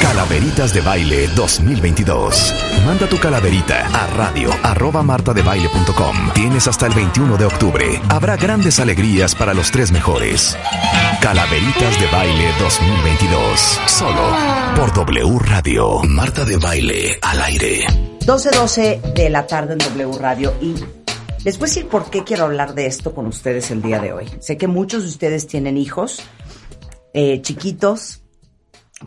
Calaveritas de Baile 2022. Manda tu calaverita a radio arroba martadebaile.com. Tienes hasta el 21 de octubre. Habrá grandes alegrías para los tres mejores. Calaveritas de Baile 2022. Solo por W Radio. Marta de Baile al aire. 12.12 de la tarde en W Radio y les voy a decir por qué quiero hablar de esto con ustedes el día de hoy. Sé que muchos de ustedes tienen hijos eh, chiquitos,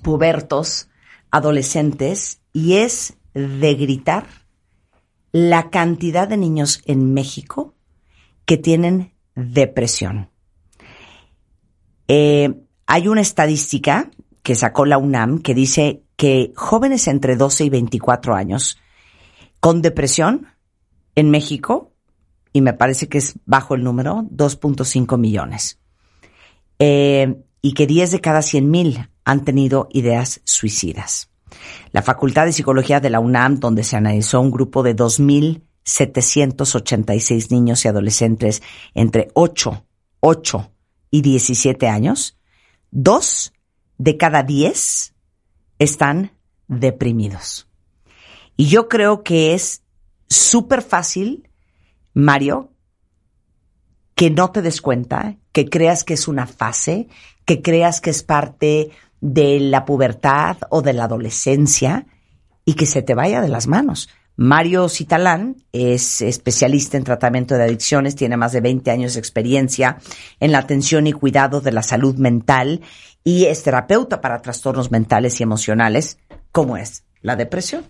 pubertos, adolescentes y es de gritar la cantidad de niños en México que tienen depresión. Eh, hay una estadística que sacó la UNAM que dice que jóvenes entre 12 y 24 años con depresión en México, y me parece que es bajo el número, 2.5 millones. Eh, y que 10 de cada 100 mil han tenido ideas suicidas. La Facultad de Psicología de la UNAM, donde se analizó un grupo de 2.786 niños y adolescentes entre 8, 8 y 17 años, dos de cada 10 están deprimidos. Y yo creo que es súper fácil, Mario, que no te des cuenta, que creas que es una fase, que creas que es parte de la pubertad o de la adolescencia y que se te vaya de las manos. Mario Citalán es especialista en tratamiento de adicciones, tiene más de 20 años de experiencia en la atención y cuidado de la salud mental y es terapeuta para trastornos mentales y emocionales, como es la depresión.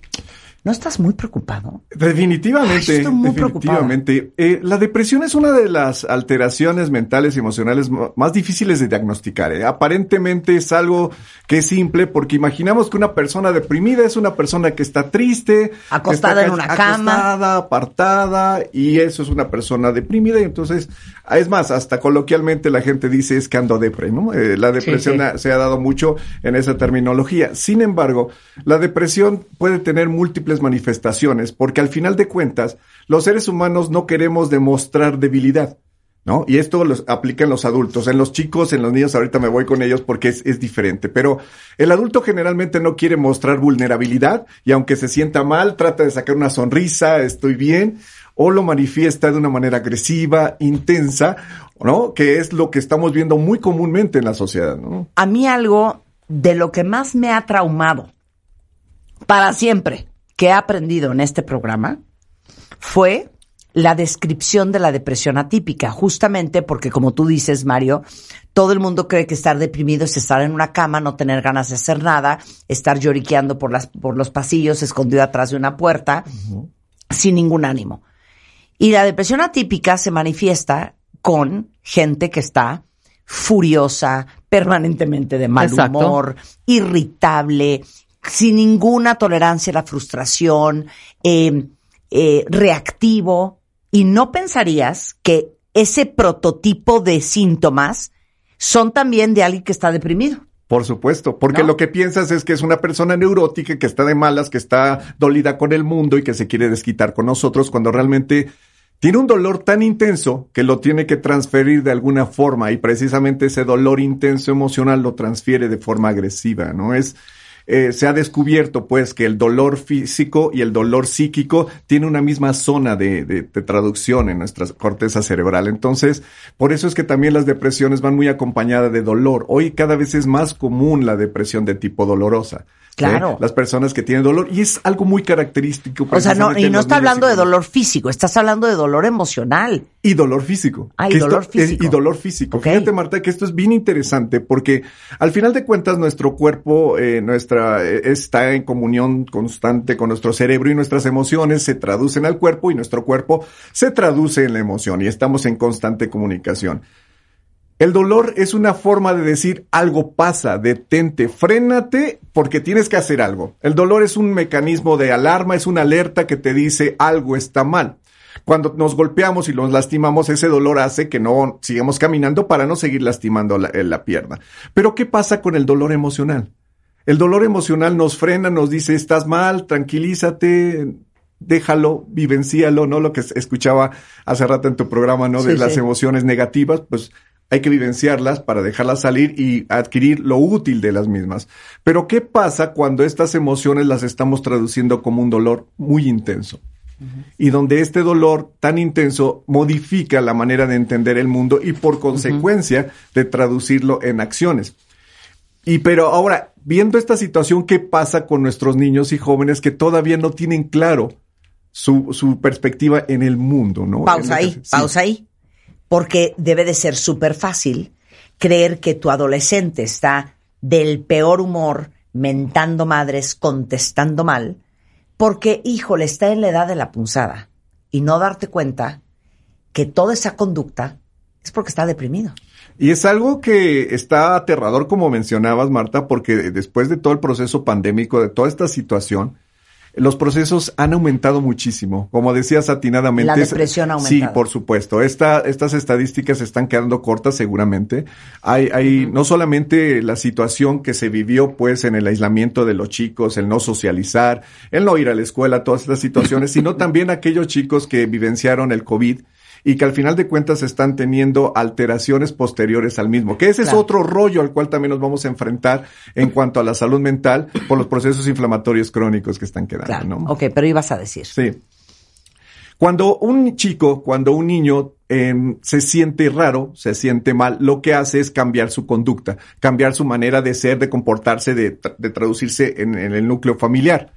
¿No estás muy preocupado? Definitivamente, Ay, estoy muy definitivamente. Eh, la depresión es una de las alteraciones mentales y emocionales más difíciles de diagnosticar. ¿eh? Aparentemente es algo que es simple porque imaginamos que una persona deprimida es una persona que está triste, Acostada está en una ca- cama. acostada, apartada y eso es una persona deprimida y entonces es más hasta coloquialmente la gente dice es que ando depre, ¿no? Eh, la depresión sí. se ha dado mucho en esa terminología. Sin embargo, la depresión puede tener múltiples manifestaciones porque al final de cuentas los seres humanos no queremos demostrar debilidad. ¿No? Y esto lo aplica en los adultos, en los chicos, en los niños, ahorita me voy con ellos porque es, es diferente, pero el adulto generalmente no quiere mostrar vulnerabilidad y aunque se sienta mal, trata de sacar una sonrisa, estoy bien, o lo manifiesta de una manera agresiva, intensa, ¿no? Que es lo que estamos viendo muy comúnmente en la sociedad, ¿no? A mí algo de lo que más me ha traumado para siempre que he aprendido en este programa fue la descripción de la depresión atípica, justamente porque como tú dices, Mario, todo el mundo cree que estar deprimido es estar en una cama, no tener ganas de hacer nada, estar lloriqueando por, las, por los pasillos, escondido atrás de una puerta, sin ningún ánimo. Y la depresión atípica se manifiesta con gente que está furiosa, permanentemente de mal Exacto. humor, irritable, sin ninguna tolerancia a la frustración, eh, eh, reactivo. Y no pensarías que ese prototipo de síntomas son también de alguien que está deprimido. Por supuesto, porque ¿No? lo que piensas es que es una persona neurótica que está de malas, que está dolida con el mundo y que se quiere desquitar con nosotros cuando realmente tiene un dolor tan intenso que lo tiene que transferir de alguna forma y precisamente ese dolor intenso emocional lo transfiere de forma agresiva, ¿no? Es, eh, se ha descubierto pues que el dolor físico y el dolor psíquico tiene una misma zona de, de- de traducción en nuestra corteza cerebral. Entonces, por eso es que también las depresiones van muy acompañadas de dolor. Hoy cada vez es más común la depresión de tipo dolorosa. Claro. Las personas que tienen dolor y es algo muy característico. O sea, no, y no está hablando de dolor físico, estás hablando de dolor emocional. Y dolor físico. Ah, y esto- dolor físico. y dolor físico. Ok. Fíjate, Marta, que esto es bien interesante porque al final de cuentas nuestro cuerpo, eh, nuestra, eh, está en comunión constante con nuestro cerebro y nuestras emociones se traducen al cuerpo y nuestro cuerpo se traduce en la emoción y estamos en constante comunicación. El dolor es una forma de decir algo pasa, detente, frénate porque tienes que hacer algo. El dolor es un mecanismo de alarma, es una alerta que te dice algo está mal. Cuando nos golpeamos y nos lastimamos, ese dolor hace que no sigamos caminando para no seguir lastimando la, la pierna. Pero ¿qué pasa con el dolor emocional? El dolor emocional nos frena, nos dice, estás mal, tranquilízate, déjalo, vivencialo, ¿no? Lo que escuchaba hace rato en tu programa, ¿no? De las emociones negativas, pues hay que vivenciarlas para dejarlas salir y adquirir lo útil de las mismas. Pero ¿qué pasa cuando estas emociones las estamos traduciendo como un dolor muy intenso? Y donde este dolor tan intenso modifica la manera de entender el mundo y por consecuencia de traducirlo en acciones. Y pero ahora, viendo esta situación, ¿qué pasa con nuestros niños y jóvenes que todavía no tienen claro su, su perspectiva en el mundo, ¿no? Pausa ahí, pausa ahí. Porque debe de ser súper fácil creer que tu adolescente está del peor humor, mentando madres, contestando mal, porque, híjole, está en la edad de la punzada. Y no darte cuenta que toda esa conducta es porque está deprimido. Y es algo que está aterrador, como mencionabas, Marta, porque después de todo el proceso pandémico, de toda esta situación, los procesos han aumentado muchísimo. Como decías atinadamente. La depresión ha aumentado. Sí, por supuesto. Esta, estas estadísticas están quedando cortas seguramente. Hay, hay no solamente la situación que se vivió pues en el aislamiento de los chicos, el no socializar, el no ir a la escuela, todas estas situaciones, sino también aquellos chicos que vivenciaron el COVID y que al final de cuentas están teniendo alteraciones posteriores al mismo, que ese es otro rollo al cual también nos vamos a enfrentar en cuanto a la salud mental por los procesos inflamatorios crónicos que están quedando. ¿no? Ok, pero ibas a decir. Sí. Cuando un chico, cuando un niño em, se siente raro, se siente mal, lo que hace es cambiar su conducta, cambiar su manera de ser, de comportarse, de, traducirse en el núcleo familiar.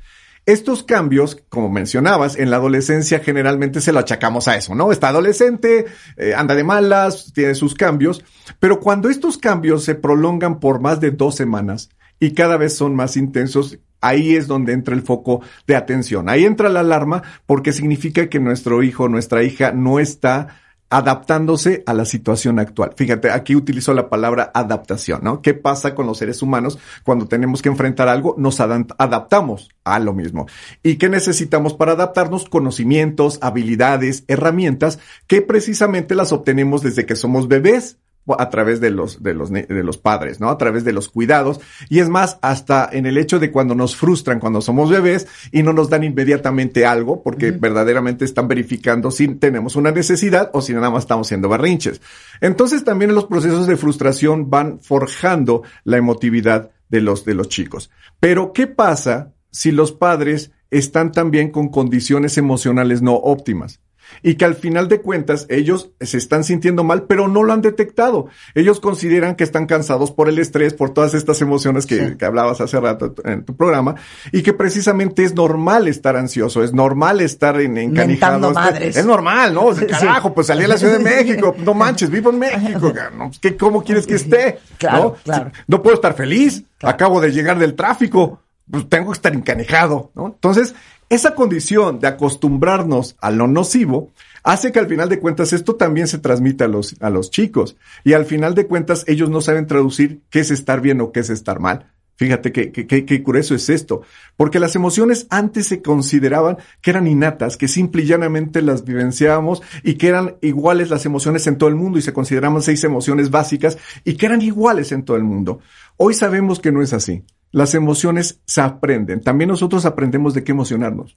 Estos cambios, como mencionabas, en la adolescencia generalmente se lo achacamos a eso, ¿no? Está adolescente, eh, anda de malas, tiene sus cambios, pero cuando estos cambios se prolongan por más de dos semanas y cada vez son más intensos, ahí es donde entra el foco de atención. Ahí entra la alarma porque significa que nuestro hijo, nuestra hija no está adaptándose a la situación actual. Fíjate, aquí utilizo la palabra adaptación, ¿no? ¿Qué pasa con los seres humanos cuando tenemos que enfrentar algo? Nos adaptamos a lo mismo. ¿Y qué necesitamos para adaptarnos? Conocimientos, habilidades, herramientas que precisamente las obtenemos desde que somos bebés a través de los, de los, de los padres, ¿no? A través de los cuidados. Y es más, hasta en el hecho de cuando nos frustran cuando somos bebés y no nos dan inmediatamente algo, porque verdaderamente están verificando si tenemos una necesidad o si nada más estamos siendo berrinches. Entonces también los procesos de frustración van forjando la emotividad de los, de los chicos. Pero, ¿qué pasa si los padres están también con condiciones emocionales no óptimas? Y que al final de cuentas ellos se están sintiendo mal, pero no lo han detectado. Ellos consideran que están cansados por el estrés, por todas estas emociones que, hablabas hace rato en tu programa, y que precisamente es normal estar ansioso, es normal estar en, encanijado. Es normal, ¿no? carajo, pues salí a la Ciudad de México, no manches, vivo en México, ¿no? ¿Qué, ¿cómo quieres que esté? Claro, claro. No puedo estar feliz, acabo de llegar del tráfico, pues tengo que estar encanijado, ¿no? Entonces, esa condición de acostumbrarnos a lo nocivo hace que al final de cuentas esto también se transmita a los, a los chicos y al final de cuentas ellos no saben traducir qué es estar bien o qué es estar mal. Fíjate qué que, curioso es esto, porque las emociones antes se consideraban que eran innatas, que simple y llanamente las vivenciábamos y que eran iguales las emociones en todo el mundo y se consideraban seis emociones básicas y que eran iguales en todo el mundo. Hoy sabemos que no es así. Las emociones se aprenden. También nosotros aprendemos de qué emocionarnos.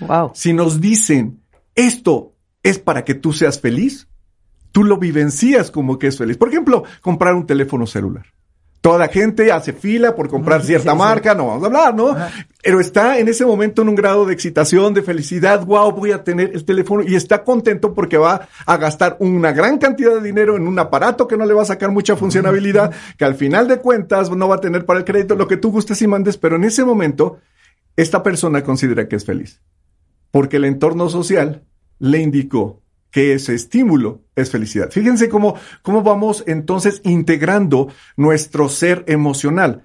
Wow. Si nos dicen, esto es para que tú seas feliz, tú lo vivencias como que es feliz. Por ejemplo, comprar un teléfono celular. Toda la gente hace fila por comprar cierta marca, no vamos a hablar, ¿no? Pero está en ese momento en un grado de excitación, de felicidad, wow, voy a tener el teléfono y está contento porque va a gastar una gran cantidad de dinero en un aparato que no le va a sacar mucha funcionalidad, que al final de cuentas no va a tener para el crédito lo que tú gustes y mandes, pero en ese momento esta persona considera que es feliz, porque el entorno social le indicó que ese estímulo es felicidad. Fíjense cómo, cómo vamos entonces integrando nuestro ser emocional.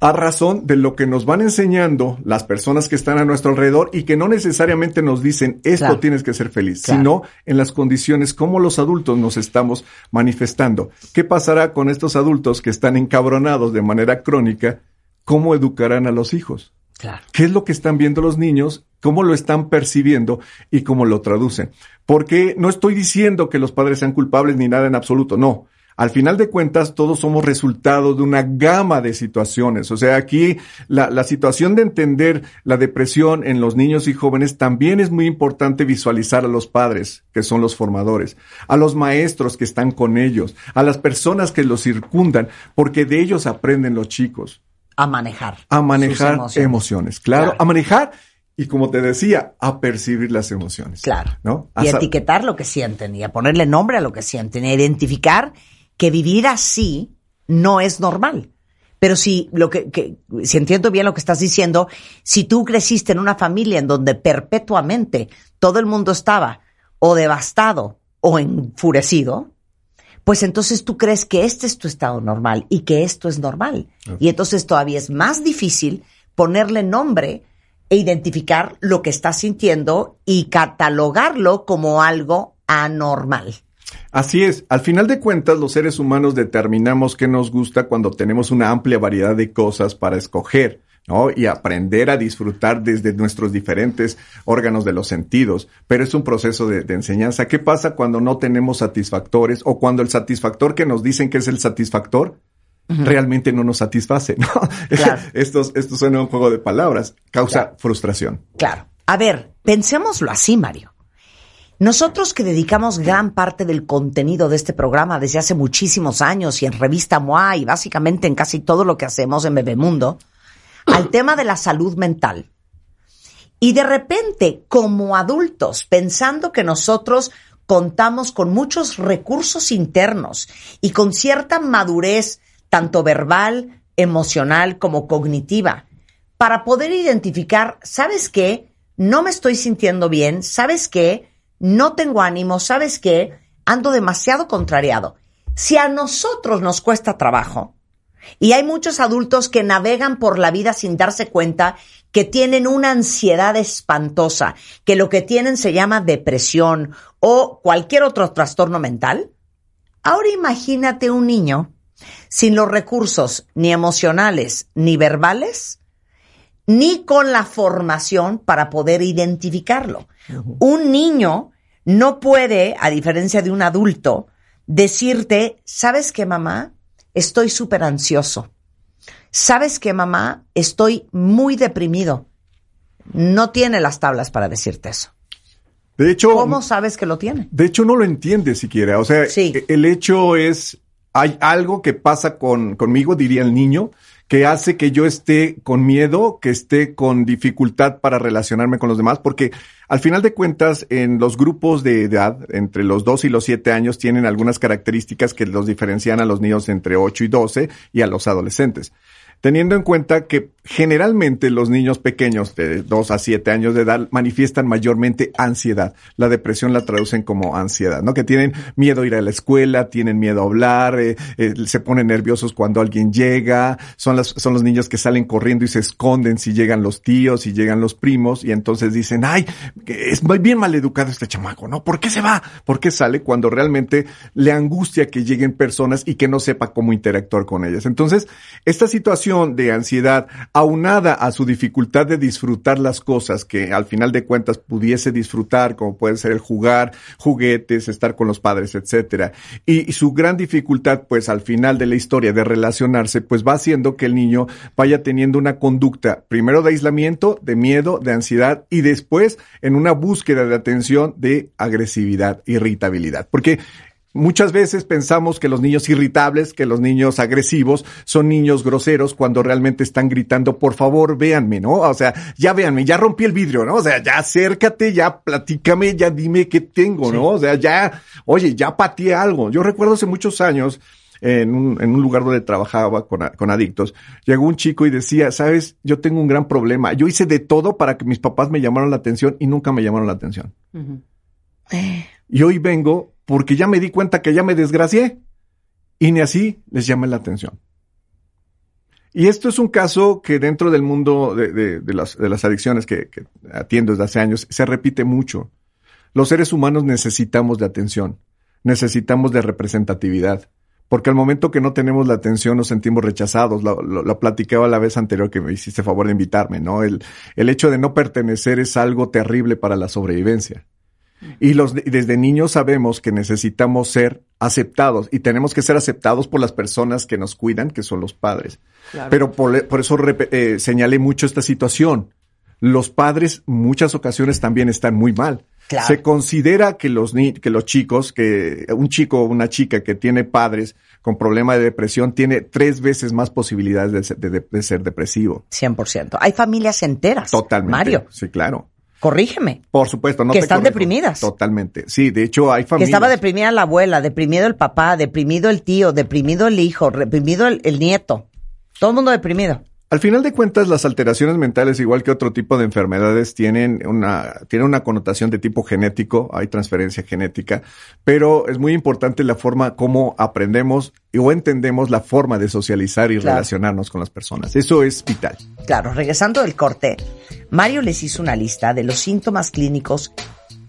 a razón de lo que nos van enseñando las personas que están a nuestro alrededor y que no necesariamente nos dicen esto Claro. tienes que ser feliz, Claro. sino en las condiciones como los adultos nos estamos manifestando. ¿Qué pasará con estos adultos que están encabronados de manera crónica? ¿Cómo educarán a los hijos? Claro. ¿Qué es lo que están viendo los niños? ¿Cómo lo están percibiendo y cómo lo traducen? Porque no estoy diciendo que los padres sean culpables ni nada en absoluto, no. Al final de cuentas, todos somos resultado de una gama de situaciones. O sea, aquí la, la situación de entender la depresión en los niños y jóvenes también es muy importante visualizar a los padres, que son los formadores, a los maestros que están con ellos, a las personas que los circundan, porque de ellos aprenden los chicos A manejar. a manejar emociones. emociones. Claro, Claro. a manejar y como te decía, a percibir las emociones. Claro. ¿No? A Y a etiquetar lo que sienten y a ponerle nombre a lo que sienten y a identificar que vivir así no es normal. Pero si lo que, que- si entiendo bien lo que estás diciendo, si tú creciste en una familia en donde perpetuamente todo el mundo estaba o devastado o enfurecido, pues entonces tú crees que este es tu estado normal y que esto es normal. Y entonces todavía es más difícil ponerle nombre e identificar lo que estás sintiendo y catalogarlo como algo anormal. Así es. Al final de cuentas, los seres humanos determinamos qué nos gusta cuando tenemos una amplia variedad de cosas para escoger. ¿No? Y aprender a disfrutar desde nuestros diferentes órganos de los sentidos. Pero es un proceso de, de enseñanza. ¿Qué pasa cuando no tenemos satisfactores o cuando el satisfactor que nos dicen que es el satisfactor realmente no nos satisface? ¿no? Claro. Estos, esto suena un juego de palabras. Causa Claro. frustración. Claro. A ver, pensémoslo así, Mario. Nosotros que dedicamos gran parte del contenido de este programa desde hace muchísimos años y en Revista MOA y básicamente en casi todo lo que hacemos en Bebemundo, al tema de la salud mental. Y de repente, como adultos, pensando que nosotros contamos con muchos recursos internos y con cierta madurez, tanto verbal, emocional como cognitiva, para poder identificar, ¿sabes qué? No me estoy sintiendo bien, ¿sabes qué? No tengo ánimo, ¿sabes qué? Ando demasiado contrariado. Si a nosotros nos cuesta trabajo, y hay muchos adultos que navegan por la vida sin darse cuenta que tienen una ansiedad espantosa, que lo que tienen se llama depresión o cualquier otro trastorno mental. Ahora imagínate un niño sin los recursos ni emocionales ni verbales, ni con la formación para poder identificarlo. Un niño no puede, a diferencia de un adulto, decirte, ¿sabes qué, mamá? Estoy súper ansioso. ¿Sabes qué, mamá? Estoy muy deprimido. No tiene las tablas para decirte eso. De hecho, ¿Cómo sabes que lo tiene? De hecho, no lo entiende siquiera. O sea, Sí. e- el hecho es, hay algo que pasa con, conmigo, diría el niño, que hace que yo esté con miedo, que esté con dificultad para relacionarme con los demás, porque al final de cuentas, en los grupos de edad, entre los 2 y los 7 años, tienen algunas características que los diferencian a los niños entre 8 y 12 y a los adolescentes. Teniendo en cuenta que generalmente los niños pequeños de 2 a 7 años de edad manifiestan mayormente ansiedad. La depresión la traducen como ansiedad, ¿no? Que tienen miedo a ir a la escuela, tienen miedo a hablar, eh, eh, se ponen nerviosos cuando alguien llega, son, las, son los niños que salen corriendo y se esconden si llegan los tíos, si llegan los primos y entonces dicen, ay, es bien mal educado este chamaco, ¿no? ¿Por qué se va? ¿Por qué sale? Cuando realmente le angustia que lleguen personas y que no sepa cómo interactuar con ellas. Entonces, esta situación de ansiedad, aunada a su dificultad de disfrutar las cosas que al final de cuentas pudiese disfrutar, como puede ser el jugar, juguetes, estar con los padres, etcétera, y, y su gran dificultad, pues al final de la historia de relacionarse, pues va haciendo que el niño vaya teniendo una conducta, primero de aislamiento, de miedo, de ansiedad, y después en una búsqueda de atención de agresividad, irritabilidad. Porque Muchas veces pensamos que los niños irritables, que los niños agresivos son niños groseros cuando realmente están gritando, por favor, véanme, ¿no? O sea, ya véanme, ya rompí el vidrio, ¿no? O sea, ya acércate, ya platícame, ya dime qué tengo, ¿no? O sea, ya, oye, ya pateé algo. Yo recuerdo hace muchos años, en un, en un lugar donde trabajaba con, con adictos, llegó un chico y decía, sabes, yo tengo un gran problema. Yo hice de todo para que mis papás me llamaran la atención y nunca me llamaron la atención. Y hoy vengo porque ya me di cuenta que ya me desgracié y ni así les llamé la atención. Y esto es un caso que dentro del mundo de, las, adicciones que, atiendo desde hace años se repite mucho. Los seres humanos necesitamos de atención, necesitamos de representatividad, porque al momento que no tenemos la atención nos sentimos rechazados. Lo, platicaba la vez anterior que me hiciste favor de invitarme, ¿no? El hecho de no pertenecer es algo terrible para la sobrevivencia. Y los, desde niños sabemos que necesitamos ser aceptados y tenemos que ser aceptados por las personas que nos cuidan, que son los padres. Pero por, por eso eh, señalé mucho esta situación. Los padres muchas ocasiones también están muy mal. Se considera que los, que los chicos, que un chico o una chica que tiene padres con problema de depresión tiene tres veces más posibilidades de, de, de ser depresivo. 100%. Hay familias enteras. Totalmente. Mario. Sí, claro. Corrígeme. Por supuesto, no Que están deprimidas. Totalmente. Sí, de hecho hay familias. Que estaba deprimida la abuela, deprimido el papá, deprimido el tío, deprimido el hijo, deprimido el, el nieto. Todo el mundo deprimido. Al final de cuentas, las alteraciones mentales, igual que otro tipo de enfermedades, tienen una, tienen una connotación de tipo genético, hay transferencia genética, pero es muy importante la forma como aprendemos o entendemos la forma de socializar y relacionarnos con las personas. Eso es vital. Claro, regresando del corte, Mario les hizo una lista de los síntomas clínicos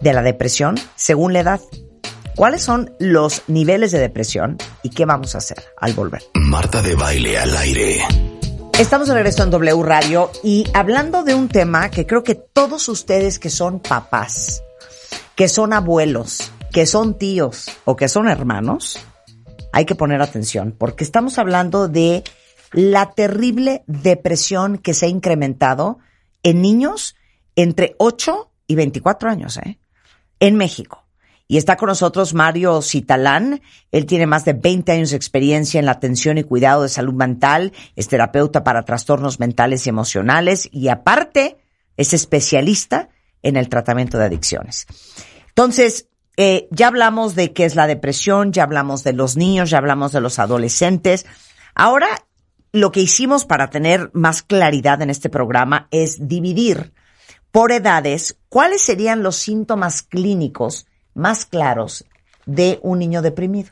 de la depresión según la edad. ¿Cuáles son los niveles de depresión y qué vamos a hacer al volver? Marta de baile al aire. Estamos de regreso en W Radio y hablando de un tema que creo que todos ustedes que son papás, que son abuelos, que son tíos o que son hermanos, hay que poner atención porque estamos hablando de la terrible depresión que se ha incrementado en niños entre 8 y 24 años, ¿eh? En México. Y está con nosotros Mario Citalán. Él tiene más de 20 años de experiencia en la atención y cuidado de salud mental. Es terapeuta para trastornos mentales y emocionales y aparte es especialista en el tratamiento de adicciones. Entonces, eh, ya hablamos de qué es la depresión, ya hablamos de los niños, ya hablamos de los adolescentes. Ahora, lo que hicimos para tener más claridad en este programa es dividir por edades cuáles serían los síntomas clínicos más claros de un niño deprimido.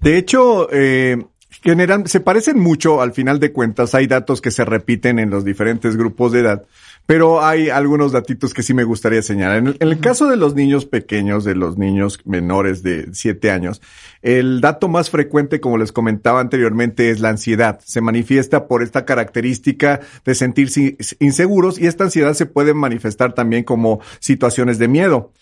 De hecho, eh, generan, se parecen mucho al final de cuentas. Hay datos que se repiten en los diferentes grupos de edad, pero hay algunos datitos que sí me gustaría señalar. En el, caso de los niños pequeños, de los niños menores de 7 años, el dato más frecuente, como les comentaba anteriormente, es la ansiedad. Se manifiesta por esta característica de sentirse inseguros y esta ansiedad se puede manifestar también como situaciones de miedo.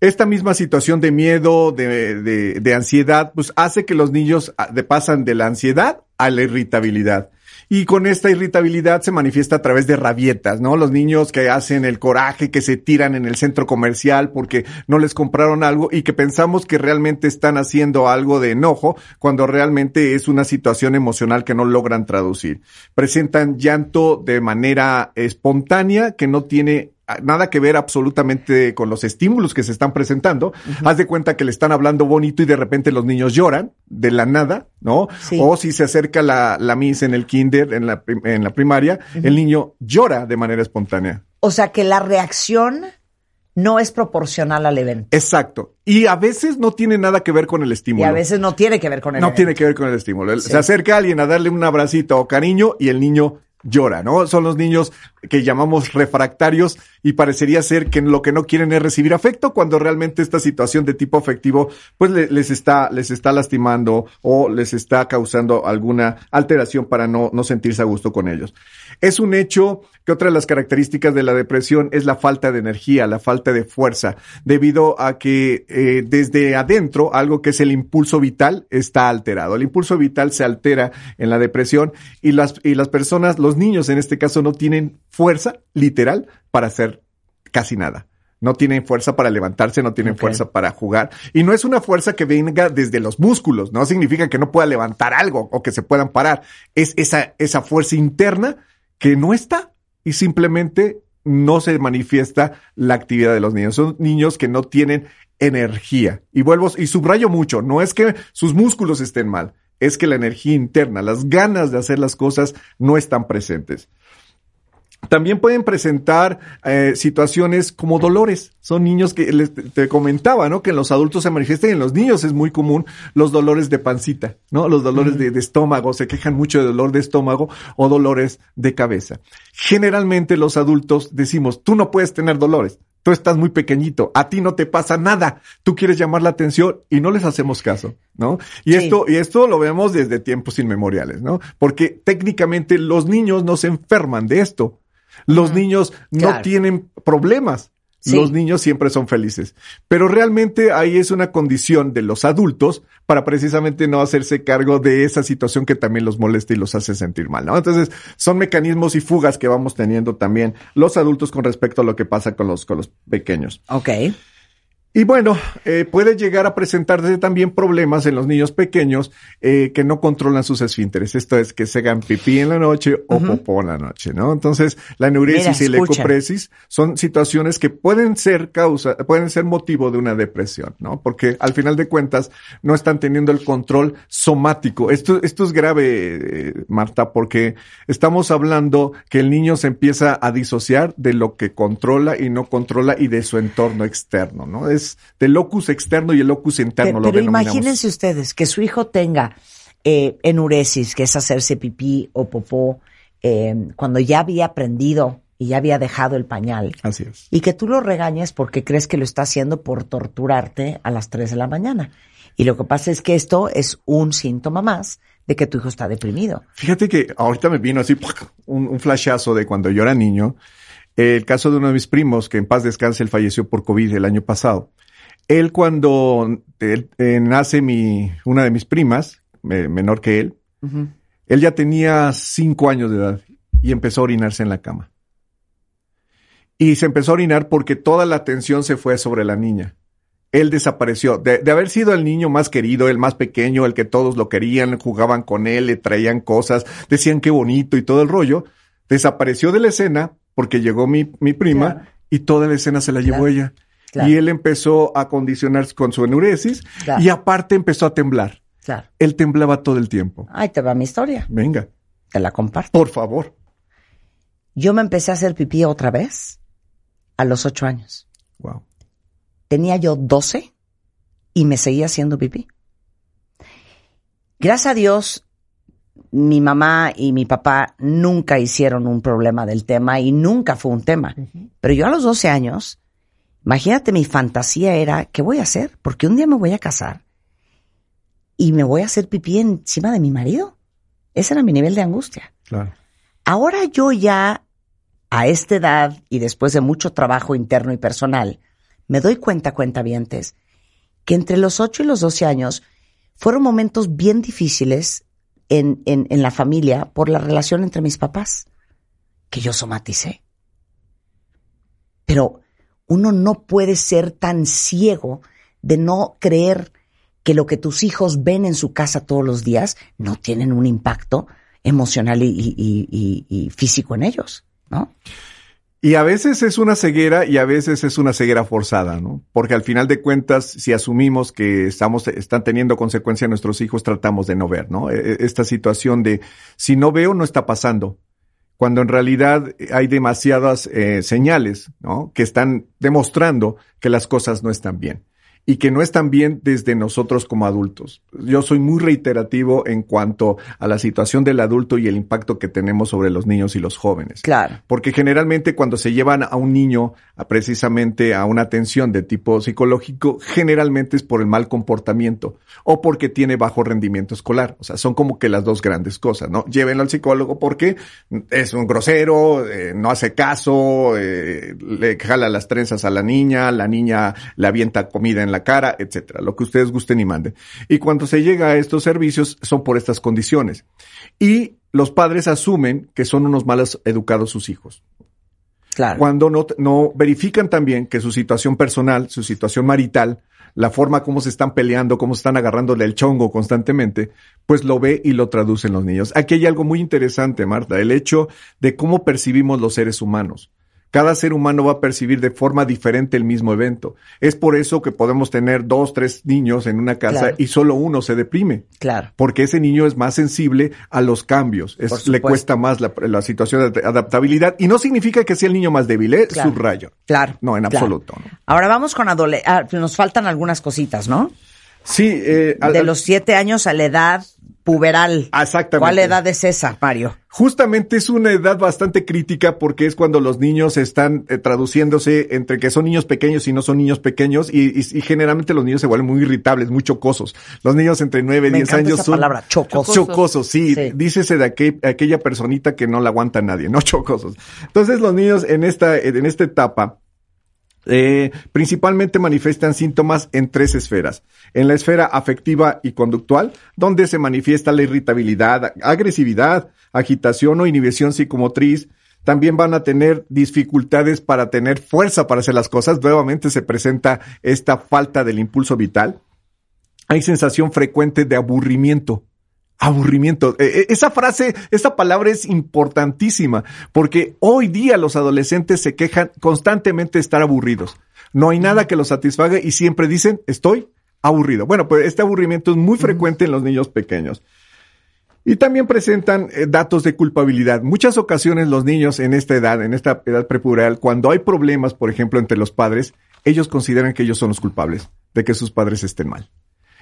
Esta misma situación de miedo, de, de, de ansiedad, pues hace que los niños ah, pasan de la ansiedad a la irritabilidad. Y con esta irritabilidad se manifiesta a través de rabietas, ¿no? Los niños que hacen el coraje, que se tiran en el centro comercial porque no les compraron algo y que pensamos que realmente están haciendo algo de enojo cuando realmente es una situación emocional que no logran traducir. Presentan llanto de manera espontánea que no tiene nada que ver absolutamente con los estímulos que se están presentando. Haz de cuenta que le están hablando bonito y de repente los niños lloran de la nada, ¿no? O si se acerca la, la miss en el kinder, en la, en la primaria, el niño llora de manera espontánea. O sea que la reacción no es proporcional al evento. Exacto. Y a veces no tiene nada que ver con el estímulo. Y a veces no tiene que ver con el No tiene que ver con el estímulo. Se acerca alguien a darle un abracito o cariño y el niño llora, ¿no? Son los niños que llamamos refractarios y parecería ser que lo que no quieren es recibir afecto cuando realmente esta situación de tipo afectivo pues les está les está lastimando o les está causando alguna alteración para no no sentirse a gusto con ellos. Es un hecho que otra de las características de la depresión es la falta de energía, la falta de fuerza, debido a que eh, desde adentro algo que es el impulso vital está alterado. El impulso vital se altera en la depresión y las y las personas, los niños en este caso no tienen fuerza literal para hacer casi nada. No tienen fuerza para levantarse, no tienen fuerza para jugar. Y no es una fuerza que venga desde los músculos, no significa que no pueda levantar algo o que se puedan parar. Es esa, esa fuerza interna que no está y simplemente no se manifiesta la actividad de los niños. Son niños que no tienen energía. Y vuelvo, y subrayo mucho, no es que sus músculos estén mal, es que la energía interna, las ganas de hacer las cosas no están presentes. También pueden presentar eh, situaciones como dolores. Son niños que les, te comentaba, ¿no? Que en los adultos se manifiestan y en los niños es muy común los dolores de pancita, ¿no? Los dolores de, de, estómago, se quejan mucho de dolor de estómago o dolores de cabeza. Generalmente los adultos decimos, tú no puedes tener dolores. Tú estás muy pequeñito, a ti no te pasa nada. Tú quieres llamar la atención y no les hacemos caso, ¿no? Y sí. esto, y esto lo vemos desde tiempos inmemoriales, ¿no? Porque técnicamente los niños no se enferman de esto. Los niños claro. no tienen problemas. Sí. Los niños siempre son felices. Pero realmente ahí es una condición de los adultos para precisamente no hacerse cargo de esa situación que también los molesta y los hace sentir mal, ¿no? Entonces, son mecanismos y fugas que vamos teniendo también los adultos con respecto a lo que pasa con los, con los pequeños. Ok. Y bueno, eh, puede llegar a presentarse también problemas en los niños pequeños eh, que no controlan sus esfínteres. Esto es que se hagan pipí en la noche o uh -huh. popó en la noche, ¿no? Entonces, la neuresis Mira, y la ecopresis son situaciones que pueden ser causa, pueden ser motivo de una depresión, ¿no? Porque al final de cuentas no están teniendo el control somático. Esto, esto es grave, eh, Marta, porque estamos hablando que el niño se empieza a disociar de lo que controla y no controla y de su entorno externo, ¿no? Es del locus externo y el locus interno. Pero, pero imagínense ustedes que su hijo tenga eh, enuresis, que es hacerse pipí o popó, eh, cuando ya había aprendido y ya había dejado el pañal. Así es. Y que tú lo regañes porque crees que lo está haciendo por torturarte a las 3 de la mañana. Y lo que pasa es que esto es un síntoma más de que tu hijo está deprimido. Fíjate que ahorita me vino así un, un flashazo de cuando yo era niño. El caso de uno de mis primos, que en paz descanse, él falleció por COVID el año pasado. Él cuando él, eh, nace mi, una de mis primas, me, menor que él, uh -huh. él ya tenía cinco años de edad y empezó a orinarse en la cama. Y se empezó a orinar porque toda la atención se fue sobre la niña. Él desapareció. De, de, haber sido el niño más querido, el más pequeño, el que todos lo querían, jugaban con él, le traían cosas, decían qué bonito y todo el rollo, desapareció de la escena porque llegó mi, mi prima claro. y toda la escena se la llevó claro. ella. Claro. Y él empezó a condicionarse con su enuresis y aparte empezó a temblar. Claro. Él temblaba todo el tiempo. Ahí te va mi historia. Venga. Te la comparto. Por favor. Yo me empecé a hacer pipí otra vez a los ocho años. Wow. Tenía yo doce y me seguía haciendo pipí. Gracias a Dios, mi mamá y mi papá nunca hicieron un problema del tema y nunca fue un tema. Uh -huh. Pero yo a los doce años Imagínate, mi fantasía era, ¿qué voy a hacer? Porque un día me voy a casar y me voy a hacer pipí encima de mi marido. Ese era mi nivel de angustia. Claro. Ahora yo ya, a esta edad y después de mucho trabajo interno y personal, me doy cuenta, cuentavientes, que entre los 8 y los 12 años fueron momentos bien difíciles en, en, en la familia por la relación entre mis papás, que yo somaticé. Pero uno no puede ser tan ciego de no creer que lo que tus hijos ven en su casa todos los días no tienen un impacto emocional y, y, y, y, físico en ellos, ¿no? Y a veces es una ceguera y a veces es una ceguera forzada, ¿no? Porque al final de cuentas, si asumimos que estamos, están teniendo consecuencia nuestros hijos, tratamos de no ver, ¿no? E, e, esta situación de si no veo, no está pasando cuando en realidad hay demasiadas eh, señales ¿no? que están demostrando que las cosas no están bien y que no están bien desde nosotros como adultos. Yo soy muy reiterativo en cuanto a la situación del adulto y el impacto que tenemos sobre los niños y los jóvenes. Claro. Porque generalmente cuando se llevan a un niño a precisamente a una atención de tipo psicológico, generalmente es por el mal comportamiento o porque tiene bajo rendimiento escolar. O sea, son como que las dos grandes cosas, ¿no? Llévenlo al psicólogo porque es un grosero, eh, no hace caso, eh, le jala las trenzas a la niña, la niña le avienta comida en la cara, etcétera, lo que ustedes gusten y manden. Y cuando se llega a estos servicios son por estas condiciones. Y los padres asumen que son unos malos educados sus hijos. Claro. Cuando no, no verifican también que su situación personal, su situación marital, la forma como se están peleando, cómo se están agarrándole el chongo constantemente, pues lo ve y lo traducen los niños. Aquí hay algo muy interesante, Marta, el hecho de cómo percibimos los seres humanos Cada ser humano va a percibir de forma diferente el mismo evento. Es por eso que podemos tener dos, tres niños en una casa Claro. y solo uno se deprime. Claro. Porque ese niño es más sensible a los cambios. Es- le cuesta más la, la situación de adaptabilidad. Y no significa que sea el niño más débil, ¿eh? Claro. Subrayo. Claro. No, en claro. absoluto. ¿no? Ahora vamos con adolescentes. nos faltan algunas cositas, ¿no? Sí, eh, al- de los siete años a la edad puberal. Exactamente. ¿Cuál edad es esa, Mario? Justamente es una edad bastante crítica porque es cuando los niños están eh, traduciéndose entre que son niños pequeños y no son niños pequeños y, y- y generalmente los niños se vuelven muy irritables, muy chocosos. Los niños entre 9 y Me 10 encanta años esa son palabra, chocosos. chocosos, sí, Sí. dícese de aquel- aquella personita que no la aguanta nadie, no chocosos. Entonces los niños en esta, en esta etapa eh, principalmente manifiestan síntomas en tres esferas. En la esfera afectiva y conductual, donde se manifiesta la irritabilidad, agresividad, agitación o inhibición psicomotriz. También van a tener dificultades para tener fuerza para hacer las cosas. Nuevamente se presenta esta falta del impulso vital. Hay sensación frecuente de aburrimiento. Aburrimiento. Eh, eh, esa frase, esa palabra es importantísima porque hoy día los adolescentes se quejan constantemente de estar aburridos. No hay nada que los satisfaga y siempre dicen, estoy aburrido. Bueno, pues este aburrimiento es muy frecuente en los niños pequeños. Y también presentan eh, datos de culpabilidad. Muchas ocasiones los niños en esta edad, en esta edad prepuberal, cuando hay problemas, por ejemplo, entre los padres, ellos consideran que ellos son los culpables de que sus padres estén mal.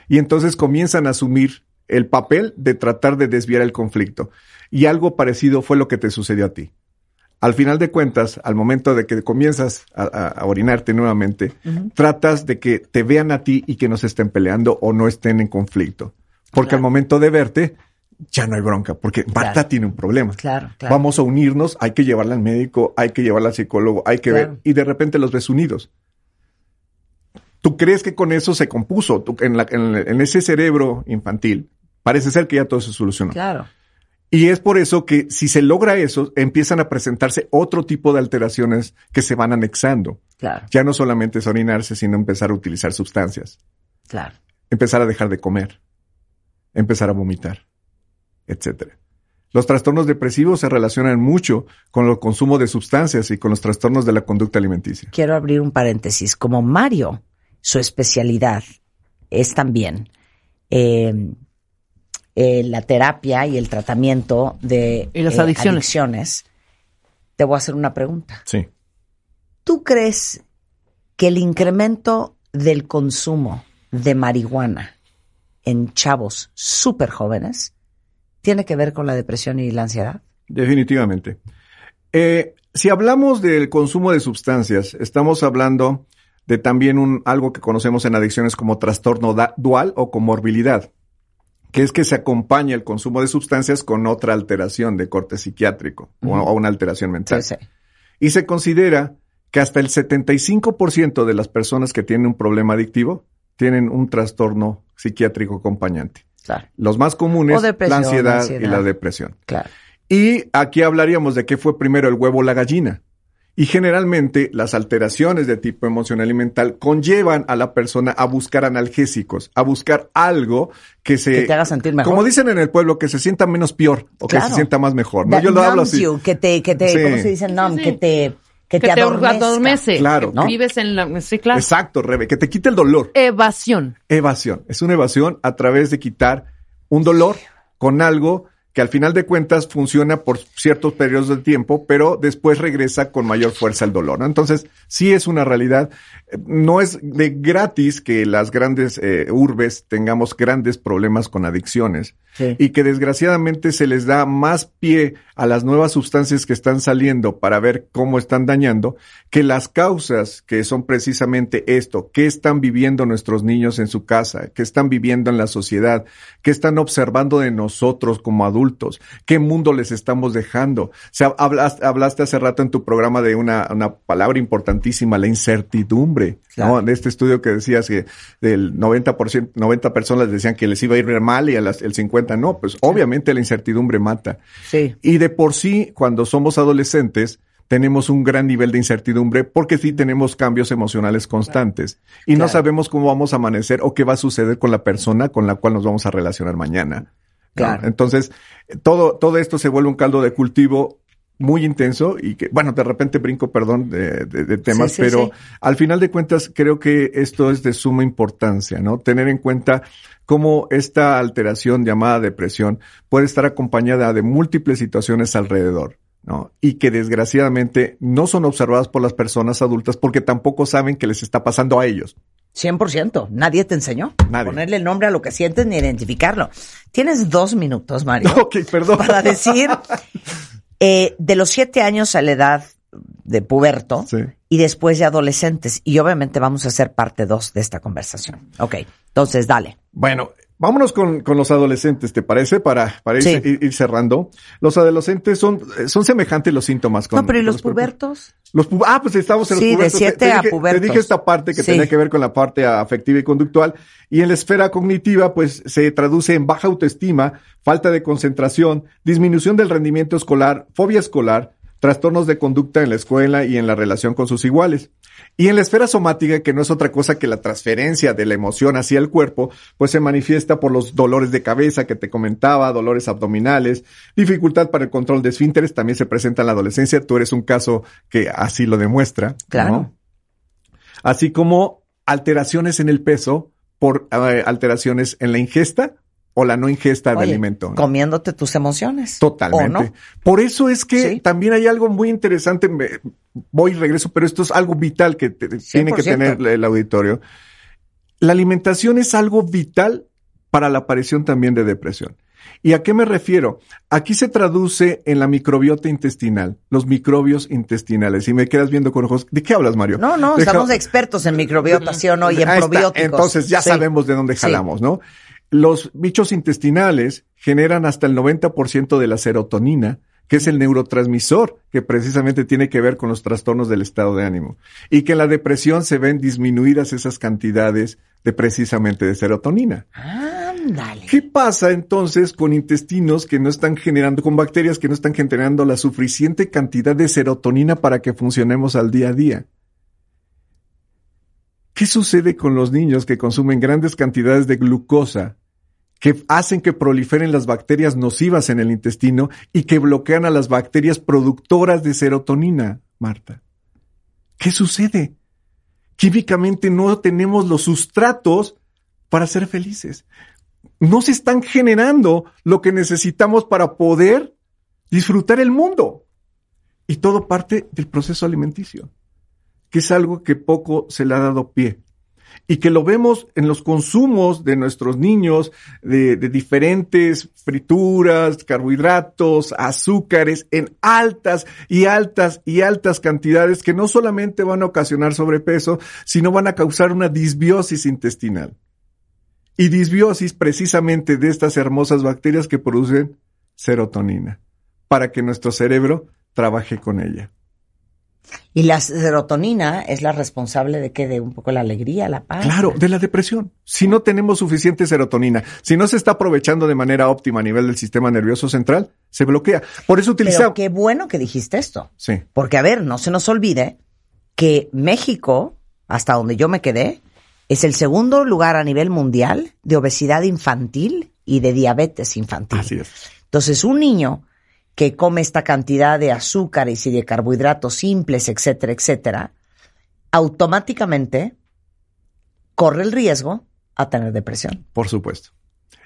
Y entonces comienzan a asumir el papel de tratar de desviar el conflicto. Y algo parecido fue lo que te sucedió a ti. Al final de cuentas, al momento de que comienzas a, orinarte nuevamente, tratas de que te vean a ti y que no se estén peleando o no estén en conflicto. Porque al momento de verte, ya no hay bronca, porque Marta Claro. tiene un problema. Claro, claro. Vamos a unirnos, hay que llevarla al médico, hay que llevarla al psicólogo, hay que Claro. ver, y de repente los ves unidos. ¿Tú crees que con eso se compuso? Tú- en, la- en- en ese cerebro infantil, parece ser que ya todo se solucionó. Claro. Y es por eso que si se logra eso, empiezan a presentarse otro tipo de alteraciones que se van anexando. Claro. Ya no solamente es orinarse, sino empezar a utilizar sustancias, Claro. empezar a dejar de comer, empezar a vomitar, etcétera. Los trastornos depresivos se relacionan mucho con el consumo de sustancias y con los trastornos de la conducta alimenticia. Quiero abrir un paréntesis. Como Mario, su especialidad es también eh, eh, la terapia y el tratamiento de Y las eh, adicciones. adicciones, te voy a hacer una pregunta. Sí. ¿Tú crees que el incremento del consumo de marihuana en chavos súper jóvenes tiene que ver con la depresión y la ansiedad? Definitivamente. Eh, si hablamos del consumo de sustancias, estamos hablando de también un, algo que conocemos en adicciones como trastorno da- dual o comorbilidad, que es que se acompaña el consumo de sustancias con otra alteración de corte psiquiátrico o, o una alteración mental. Sí, sí. Y se considera que hasta el 75% de las personas que tienen un problema adictivo tienen un trastorno psiquiátrico acompañante. Claro, Los más comunes, la ansiedad, ansiedad. y la depresión. claro. Y aquí hablaríamos de qué fue primero el huevo o la gallina. Y generalmente las alteraciones de tipo emocional y mental conllevan a la persona a buscar analgésicos, a buscar algo que se... Que te haga sentir mejor. Como dicen en el pueblo, que se sienta menos peor o que se sienta más mejor. ¿no? That Yo lo hablo así. you, que te, que te, Sí. ¿cómo se dice numb? Sí, sí. Que te, que que te te adormece. Claro. Vives en la... Sí, claro. Exacto, Rebe, que te quite el dolor. Evasión. Evasión. Es una evasión a través de quitar un dolor con algo que al final de cuentas funciona por ciertos periodos de tiempo, pero después regresa con mayor fuerza el dolor. ¿no? Entonces, sí es una realidad. Eh, No es de gratis que las grandes eh, urbes tengamos grandes problemas con adicciones Sí. y que desgraciadamente se les da más pie a las nuevas sustancias que están saliendo para ver cómo están dañando que las causas que son precisamente esto, qué están viviendo nuestros niños en su casa, qué están viviendo en la sociedad, qué están observando de nosotros como adultos, qué mundo les estamos dejando. O sea, hablaste, hablaste hace rato en tu programa de una, una palabra importantísima, la incertidumbre, Claro. ¿no? De este estudio que decías que del 90%, 90 personas decían que les iba a ir mal y a las, el 50 no, pues obviamente la incertidumbre mata. Sí. Y de por sí, cuando somos adolescentes, tenemos un gran nivel de incertidumbre porque sí tenemos cambios emocionales constantes y no sabemos cómo vamos a amanecer o qué va a suceder con la persona con la cual nos vamos a relacionar mañana. ¿No? Claro. Entonces, todo, todo esto se vuelve un caldo de cultivo muy intenso y que, bueno, de repente brinco, perdón, de, de- de temas, Sí, sí, pero sí. al final de cuentas creo que esto es de suma importancia, ¿no? Tener en cuenta cómo esta alteración llamada depresión puede estar acompañada de múltiples situaciones alrededor. ¿no? Y que desgraciadamente no son observadas por las personas adultas porque tampoco saben que les está pasando a ellos. 100%. Nadie te enseñó. Nadie. Ponerle el nombre a lo que sientes ni identificarlo. Tienes dos minutos, Mario. Ok, perdón. Para decir, eh, de los siete años a la edad de puberto Sí. y después de adolescentes. Y obviamente vamos a hacer parte dos de esta conversación. Ok, entonces dale. Bueno, vámonos con, con los adolescentes, ¿te parece? Para, para ir, Sí. ir- ir cerrando. Los adolescentes son, son semejantes los síntomas. Con, no, pero ¿y los puber- pubertos? Los pu- ah, pues estamos en los Sí, de pubertos. Te- siete te a dije- pubertos. Te dije esta parte que Sí. tenía que ver con la parte afectiva y conductual. Y en la esfera cognitiva, pues se traduce en baja autoestima, falta de concentración, disminución del rendimiento escolar, fobia escolar, trastornos de conducta en la escuela y en la relación con sus iguales. Y en la esfera somática, que no es otra cosa que la transferencia de la emoción hacia el cuerpo, pues se manifiesta por los dolores de cabeza que te comentaba, dolores abdominales, dificultad para el control de esfínteres, también se presenta en la adolescencia. Tú eres un caso que así lo demuestra. Claro. ¿no? Así como alteraciones en el peso por eh, alteraciones en la ingesta o la no ingesta de alimento. Comiéndote tus emociones. Totalmente. ¿O no? Por eso es que Sí. también hay algo muy interesante. me- voy y regreso, pero esto es algo vital que te- tiene que 100%. tener el auditorio. La alimentación es algo vital para la aparición también de depresión. ¿Y a qué me refiero? Aquí se traduce en la microbiota intestinal, los microbios intestinales. Y me quedas viendo con ojos. ¿De qué hablas, Mario? No, no, Deja- estamos expertos en microbiota, ¿sí o no? Y en probióticos. Entonces ya Sí. sabemos de dónde Sí. jalamos, ¿no? Los bichos intestinales generan hasta el 90% de la serotonina, que es el neurotransmisor que precisamente tiene que ver con los trastornos del estado de ánimo. Y que en la depresión se ven disminuidas esas cantidades de precisamente de serotonina. Ándale. ¿Qué pasa entonces con intestinos que no están generando, con bacterias que no están generando la suficiente cantidad de serotonina para que funcionemos al día a día? ¿Qué sucede con los niños que consumen grandes cantidades de glucosa que hacen que proliferen las bacterias nocivas en el intestino y que bloquean a las bacterias productoras de serotonina, Marta? ¿Qué sucede? Químicamente no tenemos los sustratos para ser felices. No se están generando lo que necesitamos para poder disfrutar el mundo. Y todo parte del proceso alimenticio, que es algo que poco se le ha dado pie. Y que lo vemos en los consumos de nuestros niños, de, diferentes frituras, carbohidratos, azúcares, en altas y altas y altas cantidades que no solamente van a ocasionar sobrepeso, sino van a causar una disbiosis intestinal. Y disbiosis precisamente de estas hermosas bacterias que producen serotonina, para que nuestro cerebro trabaje con ella. Y la serotonina es la responsable de que de un poco la alegría, la paz. Claro, de la depresión. Si no tenemos suficiente serotonina, si no se está aprovechando de manera óptima a nivel del sistema nervioso central, se bloquea. Por eso Pero utilizamos. qué bueno que dijiste esto. Sí, Porque, a ver, no se nos olvide que México, hasta donde yo me quedé, es el segundo lugar a nivel mundial de obesidad infantil y de diabetes infantil. así es. Entonces, un niño que come esta cantidad de azúcares y de carbohidratos simples, etcétera, etcétera, automáticamente corre el riesgo a tener depresión. Por supuesto.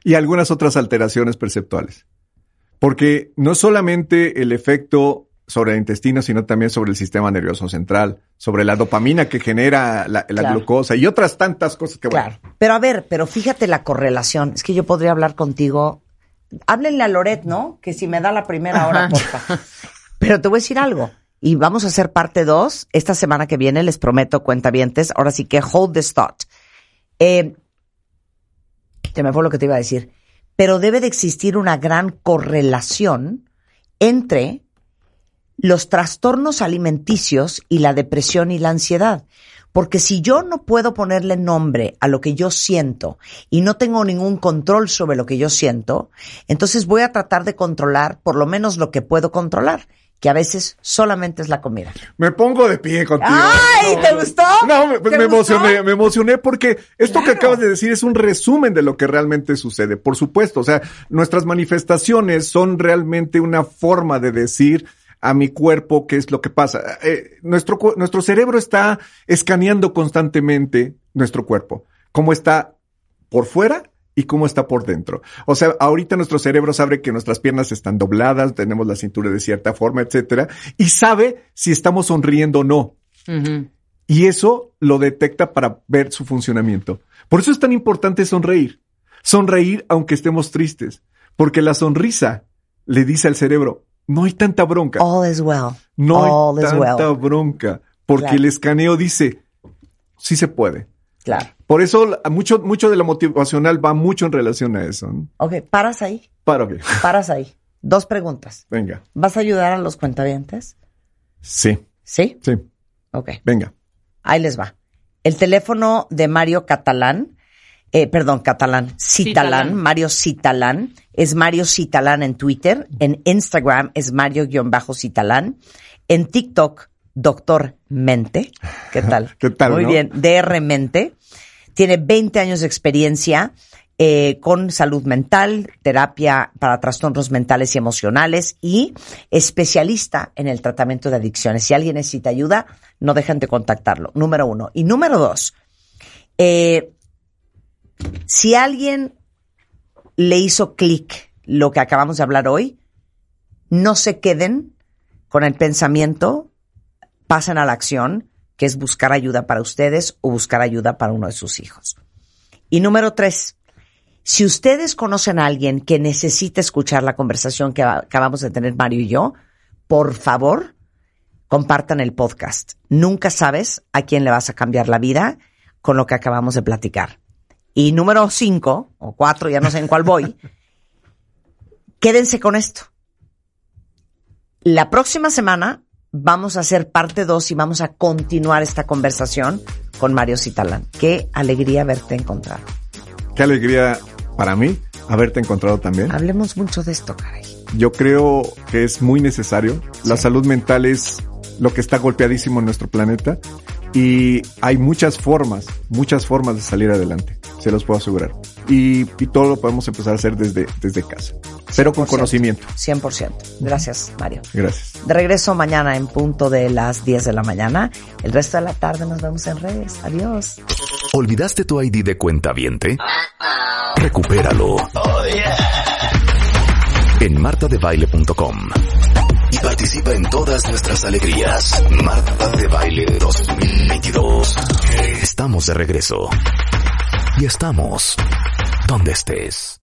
Y algunas otras alteraciones perceptuales. Porque no solamente el efecto sobre el intestino, sino también sobre el sistema nervioso central, sobre la dopamina que genera la, la Claro. glucosa y otras tantas cosas que bueno, Claro. Pero a ver, pero fíjate la correlación. Es que yo podría hablar contigo. Háblenle a Loret, ¿no? Que si me da la primera hora, porfa. Pero te voy a decir algo. Y vamos a hacer parte dos. Esta semana que viene, les prometo, cuentavientes. Ahora sí que hold this thought. Eh, se me fue lo que te iba a decir. Pero debe de existir una gran correlación entre los trastornos alimenticios y la depresión y la ansiedad. Porque si yo no puedo ponerle nombre a lo que yo siento y no tengo ningún control sobre lo que yo siento, entonces voy a tratar de controlar por lo menos lo que puedo controlar, que a veces solamente es la comida. Me pongo de pie contigo. ¡Ay! ¿Te gustó? No, me, pues ¿Te me gustó? emocioné, me emocioné porque esto que acabas de decir es un resumen de lo que realmente sucede. Por supuesto, o sea, nuestras manifestaciones son realmente una forma de decir a mi cuerpo qué es lo que pasa. Eh, nuestro, nuestro cerebro está escaneando constantemente nuestro cuerpo. Cómo está por fuera y cómo está por dentro. O sea, ahorita nuestro cerebro sabe que nuestras piernas están dobladas, tenemos la cintura de cierta forma, etcétera, y sabe si estamos sonriendo o no. Y eso lo detecta para ver su funcionamiento. Por eso es tan importante sonreír. Sonreír aunque estemos tristes. Porque la sonrisa le dice al cerebro, no hay tanta bronca. All is well. no All hay is tanta well. bronca. Porque Claro. el escaneo dice, sí se puede. Claro. Por eso la- mucho, mucho de lo motivacional va mucho en relación a eso. ¿no? Ok, paras ahí. Para bien. Paras ahí. Dos preguntas. Venga. ¿Vas a ayudar a los cuentavientes? Sí, ¿Sí? sí. Ok. Venga. Ahí les va. El teléfono de Mario Catalán, eh, perdón, Catalán, Citalán. Mario Citalán, es Mario Citalán en Twitter, en Instagram es Mario-Citalán, en TikTok, Doctor Mente, ¿qué tal? ¿Qué tal, Muy no? bien, DR Mente, tiene 20 años de experiencia eh, con salud mental, terapia para trastornos mentales y emocionales y especialista en el tratamiento de adicciones. Si alguien necesita ayuda, no dejen de contactarlo. Número uno. Y número dos, eh, si alguien le hizo clic lo que acabamos de hablar hoy, no se queden con el pensamiento, pasen a la acción, que es buscar ayuda para ustedes o buscar ayuda para uno de sus hijos. Y número tres, si ustedes conocen a alguien que necesita escuchar la conversación que acabamos de tener Mario y yo, por favor, compartan el podcast. Nunca sabes a quién le vas a cambiar la vida con lo que acabamos de platicar. Y número cinco, o cuatro, ya no sé en cuál voy, quédense con esto. La próxima semana vamos a hacer parte 2 y vamos a continuar esta conversación con Mario Citalán. Qué alegría verte encontrado. Qué alegría para mí haberte encontrado también. Hablemos mucho de esto, caray. Yo creo que es muy necesario. La salud mental es lo que está golpeadísimo en nuestro planeta y hay muchas formas, muchas formas de salir adelante, se los puedo asegurar. Y, y todo lo podemos empezar a hacer desde, desde casa, pero con 100%. conocimiento. 100%. Gracias, Mario. Gracias. De regreso mañana en punto de las 10 de la mañana. El resto de la tarde nos vemos en redes. Adiós. ¿Olvidaste tu ID de cuenta viente? Recupéralo. En martadebaile.com. Y participa en todas nuestras alegrías. Marta de Baile 2022. Estamos de regreso. Y estamos donde estés.